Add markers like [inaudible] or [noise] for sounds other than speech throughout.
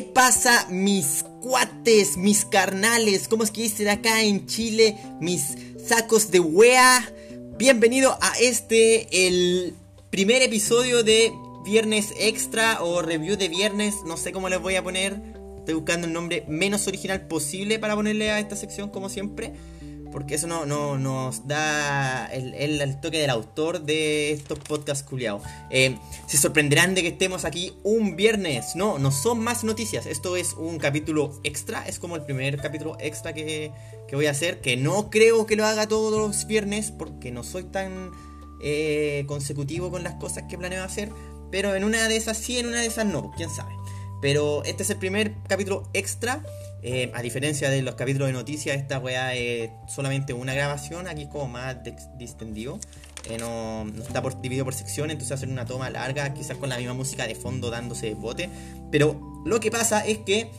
¿Qué pasa mis cuates, mis carnales? ¿Cómo es que dicen acá en Chile? Mis sacos de wea. Bienvenido a este, el primer episodio de Viernes Extra o Review de Viernes. No sé cómo les voy a poner. Estoy buscando el nombre menos original posible para ponerle a esta sección, como siempre porque eso no, no nos da el, el, toque del autor de estos podcasts culiados. Eh, se sorprenderán de que estemos aquí un viernes. No, no son más noticias. Esto es un capítulo extra. Es como el primer capítulo extra que, que voy a hacer. Que no creo que lo haga todos los viernes porque no soy tan eh, consecutivo con las cosas que planeo hacer. Pero en una de esas sí, en una de esas no. Quién sabe. Pero este es el primer capítulo extra. Eh, a diferencia de los capítulos de noticias, esta weá es solamente una grabación, aquí es como más distendido. Eh, no, está por, dividido por secciones, entonces hacer una toma larga, quizás con la misma música de fondo dándose bote. Pero lo que pasa es que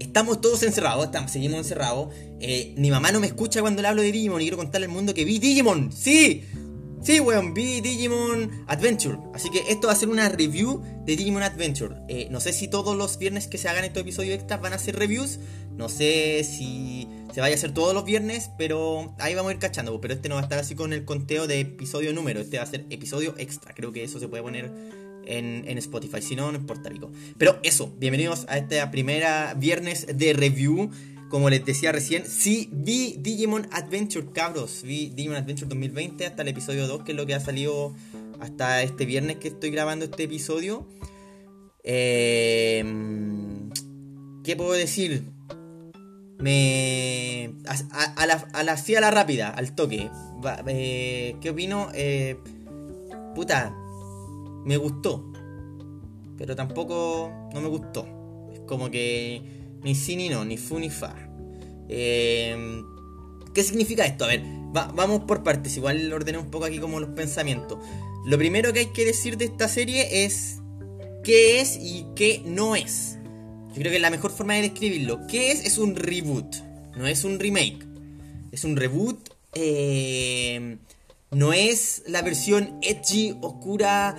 estamos todos encerrados, estamos, seguimos encerrados. Eh, mi mamá no me escucha cuando le hablo de Digimon y quiero contarle al mundo que vi Digimon. ¡Sí! Sí, weón, vi Digimon Adventure. Así que esto va a ser una review de Digimon Adventure. Eh, no sé si todos los viernes que se hagan estos episodios extras van a ser reviews. No sé si se vaya a hacer todos los viernes, pero ahí vamos a ir cachando. Pero este no va a estar así con el conteo de episodio número. Este va a ser episodio extra. Creo que eso se puede poner en, en Spotify. Si no, no importa, rico. Pero eso, bienvenidos a esta primera viernes de review como les decía recién, sí vi Digimon Adventure, cabros. Vi Digimon Adventure 2020 hasta el episodio 2, que es lo que ha salido hasta este viernes que estoy grabando este episodio. Em, ¿Qué puedo decir? Me. A, la, a la, la rápida, al toque. Eh, ¿Qué opino? Eh, puta, me gustó. Pero tampoco no me gustó. Es como que ni sí ni no, ni fu ni fa. Em, ¿Qué significa esto? A ver, vamos por partes, igual ordené un poco aquí como los pensamientos. Lo primero que hay que decir de esta serie es qué es y qué no es. Yo creo que la mejor forma de describirlo. ¿Qué es? Es un reboot, no es un remake. Es un reboot. Em, no es la versión edgy, oscura,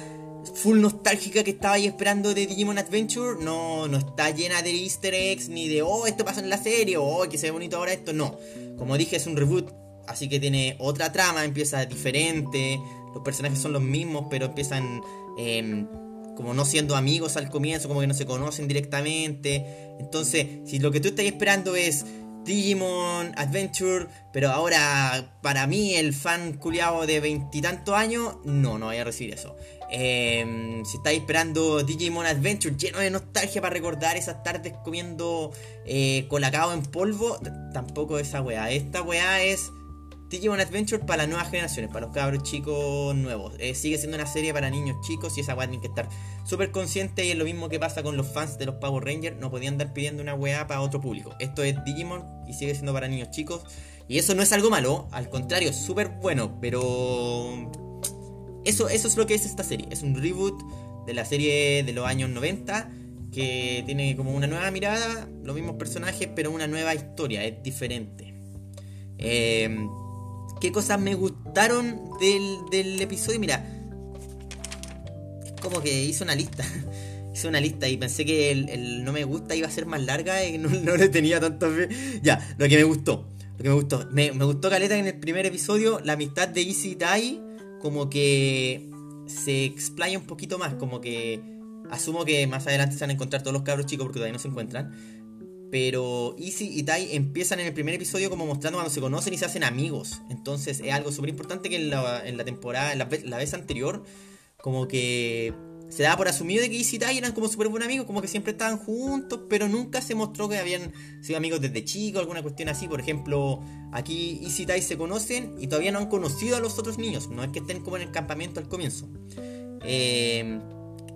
full nostálgica que estaba ahí esperando de Digimon Adventure no, no está llena de easter eggs ni de, oh, esto pasa en la serie, oh, que se ve bonito ahora esto, no. Como dije, es un reboot, así que tiene otra trama, empieza diferente, los personajes son los mismos, pero empiezan em, como no siendo amigos al comienzo, como que no se conocen directamente. Entonces, si lo que tú estás esperando es Digimon Adventure, pero ahora para mí, el fan culiado de veintitantos años, no, no voy a recibir eso. Eh, si estáis esperando Digimon Adventure lleno de nostalgia para recordar esas tardes comiendo eh, colacao en polvo, tampoco esa weá. Esta weá es Digimon Adventure para las nuevas generaciones, para los cabros chicos nuevos. Eh, sigue siendo una serie para niños chicos y esa weá tiene que estar súper consciente y es lo mismo que pasa con los fans de los Power Rangers. No podían andar pidiendo una weá para otro público. Esto es Digimon y sigue siendo para niños chicos. Y eso no es algo malo, al contrario, es súper bueno, pero eso, eso es lo que es esta serie. Es un reboot de la serie de los años 90 que tiene como una nueva mirada, los mismos personajes, pero una nueva historia, es diferente. Em, ¿Qué cosas me gustaron del, episodio? Mira, es como que hice una lista. [laughs] hice una lista y pensé que el, no me gusta iba a ser más larga y no, [laughs] no le tenía tanto fe. Ya, lo que me gustó. Lo que me gustó. Me, me gustó Caleta en el primer episodio, la amistad de Easy Tai como que se explaya un poquito más, como que asumo que más adelante se van a encontrar todos los cabros chicos porque todavía no se encuentran. Pero Easy y Tai empiezan en el primer episodio como mostrando cuando se conocen y se hacen amigos. Entonces es algo súper importante que en la, en la temporada, en la, vez anterior, como que se daba por asumido de que Easy y Tai eran como súper buenos amigos, como que siempre estaban juntos, pero nunca se mostró que habían sido amigos desde chicos, alguna cuestión así. Por ejemplo, aquí Easy y Tai se conocen y todavía no han conocido a los otros niños, no es que estén como en el campamento al comienzo. Eh,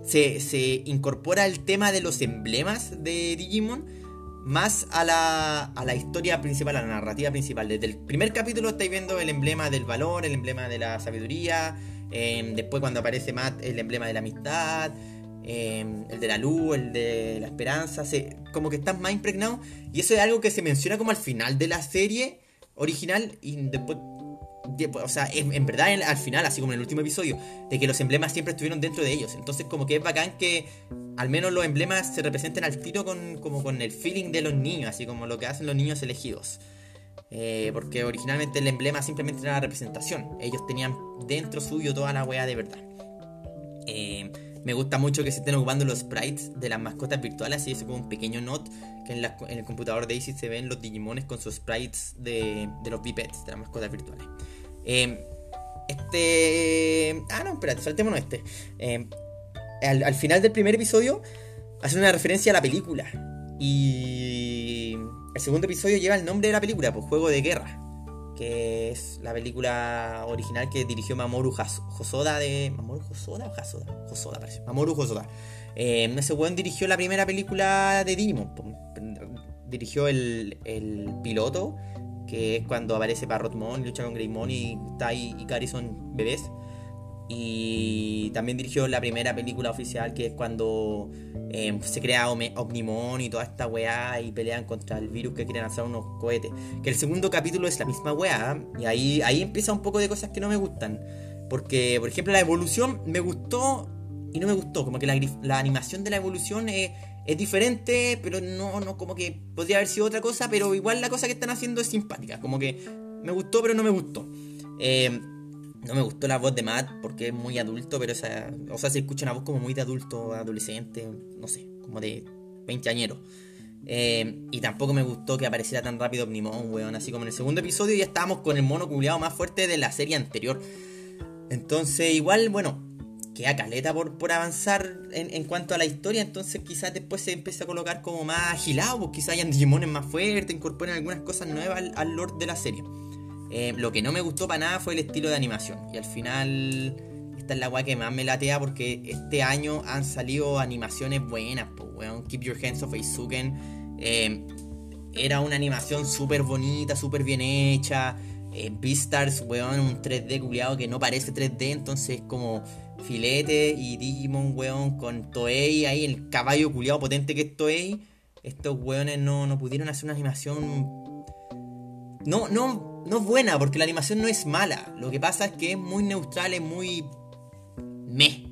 se, incorpora el tema de los emblemas de Digimon más a la, a la historia principal, a la narrativa principal. Desde el primer capítulo estáis viendo el emblema del valor, el emblema de la sabiduría Em, después cuando aparece Matt, el emblema de la amistad, em, el de la luz, el de la esperanza, se, como que estás más impregnado. Y eso es algo que se menciona como al final de la serie original y después o sea, en, verdad al final, así como en el último episodio, de que los emblemas siempre estuvieron dentro de ellos. Entonces como que es bacán que al menos los emblemas se representen al tiro con, como con el feeling de los niños, así como lo que hacen los niños elegidos. Eh, porque originalmente el emblema simplemente era la representación. Ellos tenían dentro suyo toda la wea de verdad. Eh, me gusta mucho que se estén ocupando los sprites de las mascotas virtuales, así es como un pequeño note que en, el computador de Daisy se ven los Digimones con sus sprites de, los bipeds, de las mascotas virtuales. Eh, este. Ah, no, espérate, saltémonos este. Eh, al, final del primer episodio hace una referencia a la película. Y el segundo episodio lleva el nombre de la película, pues Juego de Guerra que es la película original que dirigió Mamoru Hosoda de... ¿Mamoru Hosoda o? Hosoda parece. Mamoru Hosoda. Eh, ese weón dirigió la primera película de Digimon. Dirigió el, el piloto, que es cuando aparece Parrotmon lucha con Greymon y Tai y Kari son bebés. Y también dirigió la primera película oficial que es cuando eh, se crea Omnimon y toda esta weá y pelean contra el virus que quieren lanzar unos cohetes. Que el segundo capítulo es la misma weá y ahí, ahí empieza un poco de cosas que no me gustan. Porque, por ejemplo, la evolución me gustó y no me gustó. Como que la, animación de la evolución es, es, diferente, pero no, no, como que podría haber sido otra cosa, pero igual la cosa que están haciendo es simpática. Como que me gustó, pero no me gustó. Eh, no me gustó la voz de Matt porque es muy adulto, pero esa, o sea, se escucha una voz como muy de adulto, adolescente, no sé, como de 20 añeros. Eh, y tampoco me gustó que apareciera tan rápido Omnimon, weón. Así como en el segundo episodio ya estábamos con el mono culiado más fuerte de la serie anterior. Entonces, igual, bueno, queda caleta por, por avanzar en, cuanto a la historia. Entonces, quizás después se empiece a colocar como más agilado, pues quizás hayan Digimones más fuertes, incorporen algunas cosas nuevas al, al lore de la serie. Eh, lo que no me gustó para nada fue el estilo de animación. Y al final, esta es la weá que más me latea porque este año han salido animaciones buenas, pues weón. Keep Your Hands Off Aizuken. Eh, era una animación súper bonita, súper bien hecha. Eh, Beastars, weón, un 3D culiado que no parece 3D, entonces como filete y Digimon, weón, con Toei ahí, el caballo culiado potente que es Toei. Estos weones no, no pudieron hacer una animación. No, no, no es buena, porque la animación no es mala. Lo que pasa es que es muy neutral, es muy. me.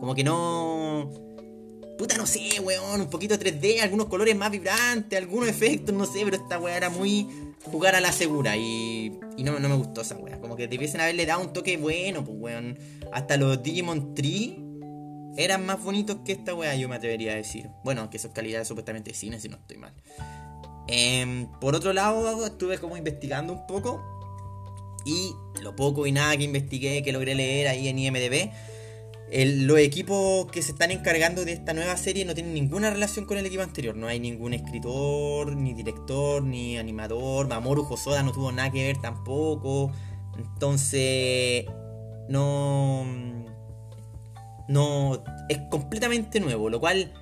Como que no. Puta, no sé, weón. Un poquito 3D, algunos colores más vibrantes, algunos efectos, no sé, pero esta weá era muy jugar a la segura y, y no, no me gustó esa weá. Como que debiesen haberle dado un toque bueno, pues weón. Hasta los Digimon Tree eran más bonitos que esta weá, yo me atrevería a decir. Bueno, que eso es calidad supuestamente de cine, si no estoy mal. Em, por otro lado, estuve como investigando un poco. Y lo poco y nada que investigué, que logré leer ahí en IMDB, los equipos que se están encargando de esta nueva serie no tienen ninguna relación con el equipo anterior. No hay ningún escritor, ni director, ni animador. Mamoru Hosoda no tuvo nada que ver tampoco. Entonces, no. No. Es completamente nuevo, lo cual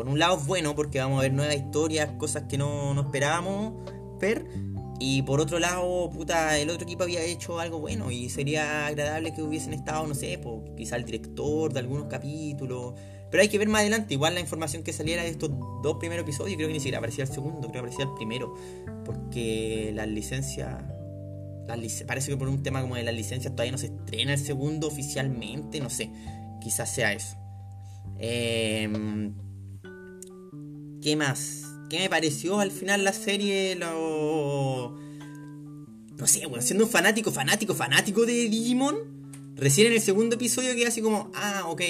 por un lado es bueno porque vamos a ver nuevas historias, cosas que no, esperábamos ver. Y por otro lado, puta, el otro equipo había hecho algo bueno y sería agradable que hubiesen estado, no sé, pues, quizá el director de algunos capítulos. Pero hay que ver más adelante, igual la información que saliera de estos dos primeros episodios, creo que ni siquiera aparecía el segundo, creo que aparecía el primero. Porque las licencias... parece que por un tema como de las licencias todavía no se estrena el segundo oficialmente, no sé. Quizás sea eso. Eh, ¿Qué más? ¿Qué me pareció al final la serie? Lo... No sé, bueno, siendo un fanático, fanático, fanático de Digimon, recién en el segundo episodio queda así como, ah, ok.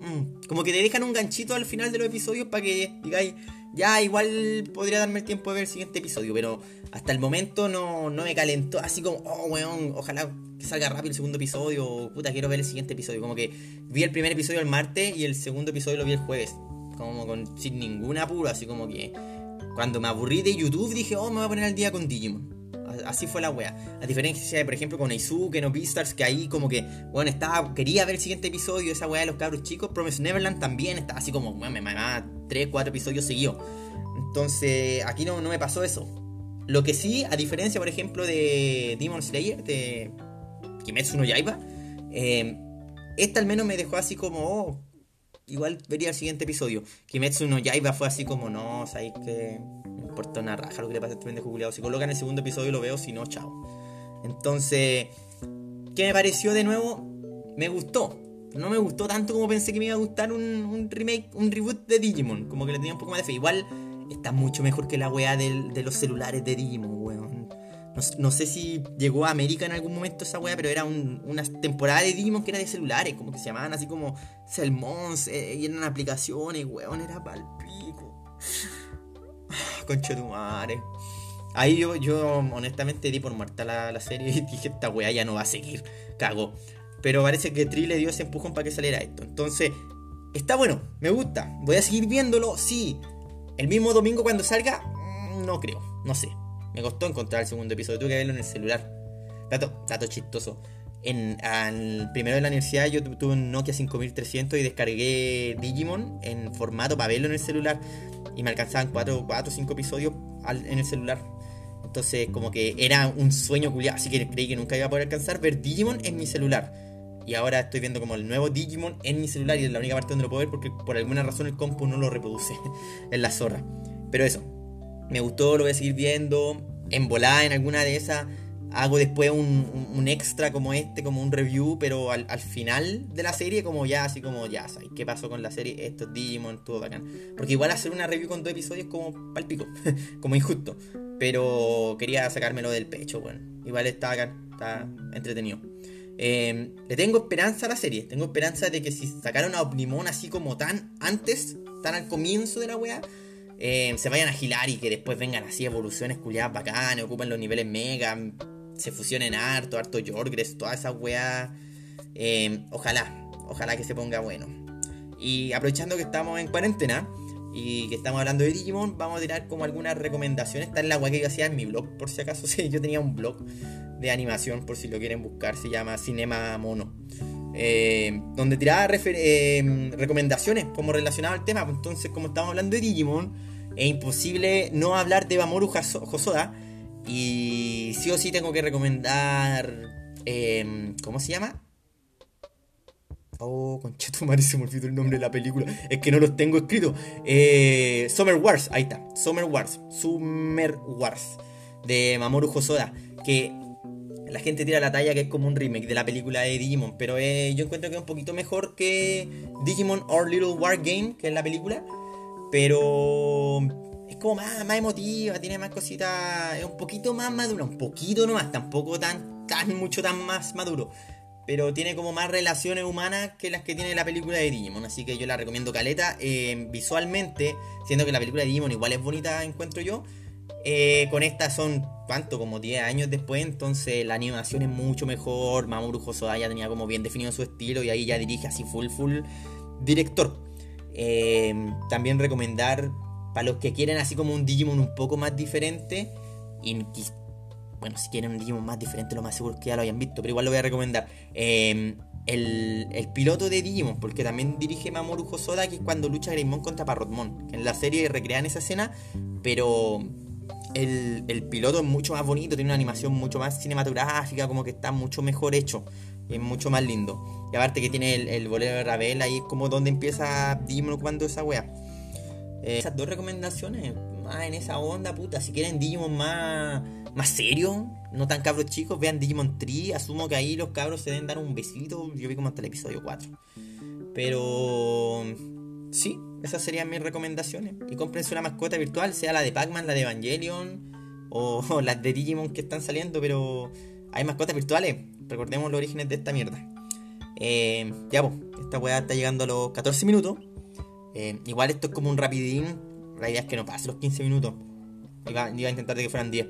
Mm, como que te dejan un ganchito al final de los episodios para que digáis, ya igual podría darme el tiempo de ver el siguiente episodio, pero hasta el momento no, no me calentó, así como, oh, weón, ojalá que salga rápido el segundo episodio, puta, quiero ver el siguiente episodio. Como que vi el primer episodio el martes y el segundo episodio lo vi el jueves como con, sin ningún apuro, así como que cuando me aburrí de YouTube dije, oh, me voy a poner al día con Digimon. Así fue la wea. A diferencia por ejemplo, con Aizuken o Beastars, que ahí como que, bueno, estaba, quería ver el siguiente episodio, esa wea de los cabros chicos. Promise Neverland también estaba así como, bueno, me mamaba 3, 4 episodios seguidos. Entonces, aquí no, no me pasó eso. Lo que sí, a diferencia, por ejemplo, de Demon Slayer, de Kimetsu no Yaiba, eh, esta al menos me dejó así como, oh, igual vería el siguiente episodio. Kimetsu no Yaiba fue así como, no, sabéis que no importa una raja lo que le pasa a este pendejo culiado. Si colocan el segundo episodio lo veo, si no, chao. Entonces, ¿qué me pareció de nuevo? Me gustó. No me gustó tanto como pensé que me iba a gustar un, un remake, un reboot de Digimon. Como que le tenía un poco más de fe. Igual está mucho mejor que la weá de los celulares de Digimon, weón. No, sé si llegó a América en algún momento esa weá, pero era una temporada de Digimon que era de celulares, como que se llamaban así como Selmons, eh, y eran aplicaciones, weón, era palpico. [sighs] Concha tu madre. Ahí yo, yo honestamente di por muerta la, serie y dije, esta weá ya no va a seguir. Cago. Pero parece que Tri le dio ese empujón para que saliera esto. Entonces, está bueno, me gusta. Voy a seguir viéndolo, sí. El mismo domingo cuando salga, mm, no creo, no sé. Me costó encontrar el segundo episodio, tuve que verlo en el celular. Dato, dato chistoso. En, al primero de la universidad yo tuve un Nokia 5300 y descargué Digimon en formato para verlo en el celular. Y me alcanzaban 4 o 5 episodios en el celular. Entonces, como que era un sueño culiado. Así que creí que nunca iba a poder alcanzar ver Digimon en mi celular. Y ahora estoy viendo como el nuevo Digimon en mi celular y es la única parte donde lo puedo ver porque por alguna razón el compu no lo reproduce [laughs] en la zorra. Pero eso, me gustó, lo voy a seguir viendo. En volada en alguna de esas. Hago después un, extra como este, como un review, pero al, final de la serie, como ya, así como ya, ¿sabes qué pasó con la serie? Esto es Digimon, todo bacán. Porque igual hacer una review con dos episodios como palpico, [laughs] como injusto. Pero quería sacármelo del pecho, bueno. Igual está bacán, está entretenido. Em, le tengo esperanza a la serie. Tengo esperanza de que si sacaron a Omnimon así como tan antes, tan al comienzo de la weá, eh, se vayan a gilar y que después vengan así evoluciones culiadas bacanas, ocupen los niveles mega, se fusionen harto, harto Jorgres, todas esas weas. Eh, ojalá, ojalá que se ponga bueno. Y aprovechando que estamos en cuarentena y que estamos hablando de Digimon, vamos a tirar como algunas recomendaciones. Está en la wea que yo hacía en mi blog, por si acaso. [laughs] Sí, yo tenía un blog de animación, por si lo quieren buscar, se llama Cinema Mono. Eh, donde tiraba recomendaciones como relacionado al tema. Entonces, como estamos hablando de Digimon, es imposible no hablar de Mamoru Hosoda. Y sí o sí tengo que recomendar. Em, ¿Cómo se llama? Oh, conchetumare, se me olvidó el nombre de la película. Es que no los tengo escritos. Eh, Summer Wars, ahí está. Summer Wars. Summer Wars. De Mamoru Hosoda. Que la gente tira la talla que es como un remake de la película de Digimon. Pero eh, yo encuentro que es un poquito mejor que Digimon Our Little War Game, que es la película. Pero es como más, más emotiva, tiene más cositas, es un poquito más madura, un poquito nomás, tampoco tan, tan mucho tan más maduro. Pero tiene como más relaciones humanas que las que tiene la película de Digimon. Así que yo la recomiendo caleta. Eh, visualmente, siendo que la película de Digimon igual es bonita, encuentro yo. Eh, con esta son, ¿cuánto? Como 10 años después. Entonces la animación es mucho mejor. Mamoru Hosoda ya tenía como bien definido su estilo. Y ahí ya dirige así full, full director. Em, también recomendar para los que quieren así como un Digimon un poco más diferente. Y bueno, si quieren un Digimon más diferente, lo más seguro es que ya lo hayan visto, pero igual lo voy a recomendar. Em, el, piloto de Digimon, porque también dirige Mamoru Hosoda, que es cuando lucha Greymon contra Parrotmon. Que en la serie recrean esa escena, pero el, el, piloto es mucho más bonito, tiene una animación mucho más cinematográfica, como que está mucho mejor hecho, es mucho más lindo. Y aparte que tiene el, bolero de Ravel, ahí como donde empieza Digimon ocupando esa wea. Eh, esas dos recomendaciones, más en esa onda, puta. Si quieren Digimon más, más serio, no tan cabros chicos, vean Digimon 3. Asumo que ahí los cabros se deben dar un besito. Yo vi como hasta el episodio 4. Pero sí, esas serían mis recomendaciones. Y cómprense una mascota virtual, sea la de Pac-Man, la de Evangelion o [laughs] las de Digimon que están saliendo, pero hay mascotas virtuales. Recordemos los orígenes de esta mierda. Eh, ya, pues, esta weá está llegando a los 14 minutos. Eh, igual esto es como un rapidín. La idea es que no pase los 15 minutos. Iba, a intentar de que fueran 10.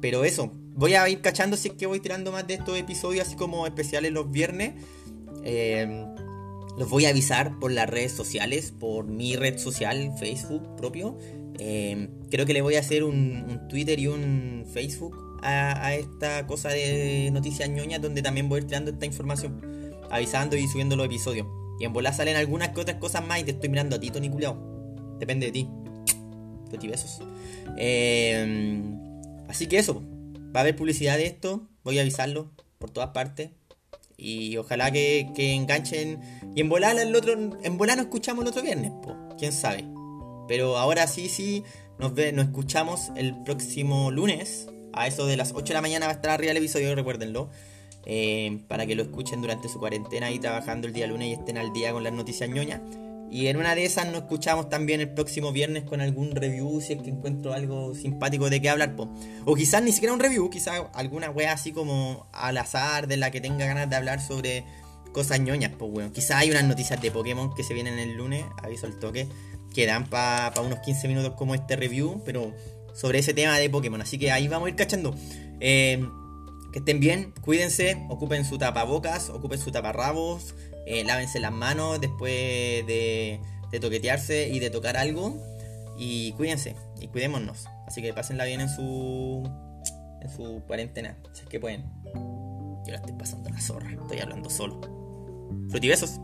Pero eso, voy a ir cachando si es que voy tirando más de estos episodios, así como especiales los viernes. Eh, los voy a avisar por las redes sociales, por mi red social, Facebook propio. creo que le voy a hacer un, Twitter y un Facebook a, a, esta cosa de noticias ñoñas donde también voy a ir tirando esta información avisando y subiendo los episodios. Y en volar salen algunas que otras cosas más y te estoy mirando a ti, Tony Culeado. Depende de ti. Te besos. Em, así que eso. Va a haber publicidad de esto. Voy a avisarlo por todas partes. Y ojalá que, enganchen. Y en volar el otro. En volar nos escuchamos el otro viernes, Quién sabe. Pero ahora sí, sí. Nos, ve, nos escuchamos el próximo lunes. A eso de las 8 de la mañana va a estar arriba el episodio, recuérdenlo. eh, para que lo escuchen durante su cuarentena y trabajando el día lunes y estén al día con las noticias ñoñas. Y en una de esas nos escuchamos también el próximo viernes con algún review, si es que encuentro algo simpático de qué hablar. O quizás ni siquiera un review, quizás alguna wea así como al azar de la que tenga ganas de hablar sobre cosas ñoñas. Pues bueno, quizás hay unas noticias de Pokémon que se vienen el lunes, aviso el toque, que dan para unos 15 minutos como este review, pero sobre ese tema de Pokémon. Así que ahí vamos a ir cachando. Eh, que estén bien, cuídense, ocupen su tapabocas, ocupen su taparrabos, eh, lávense las manos después de, de, toquetearse y de tocar algo. Y cuídense y cuidémonos. Así que pásenla bien en su, en su cuarentena, si es que pueden. Yo la estoy pasando la zorra, estoy hablando solo. Frutibesos.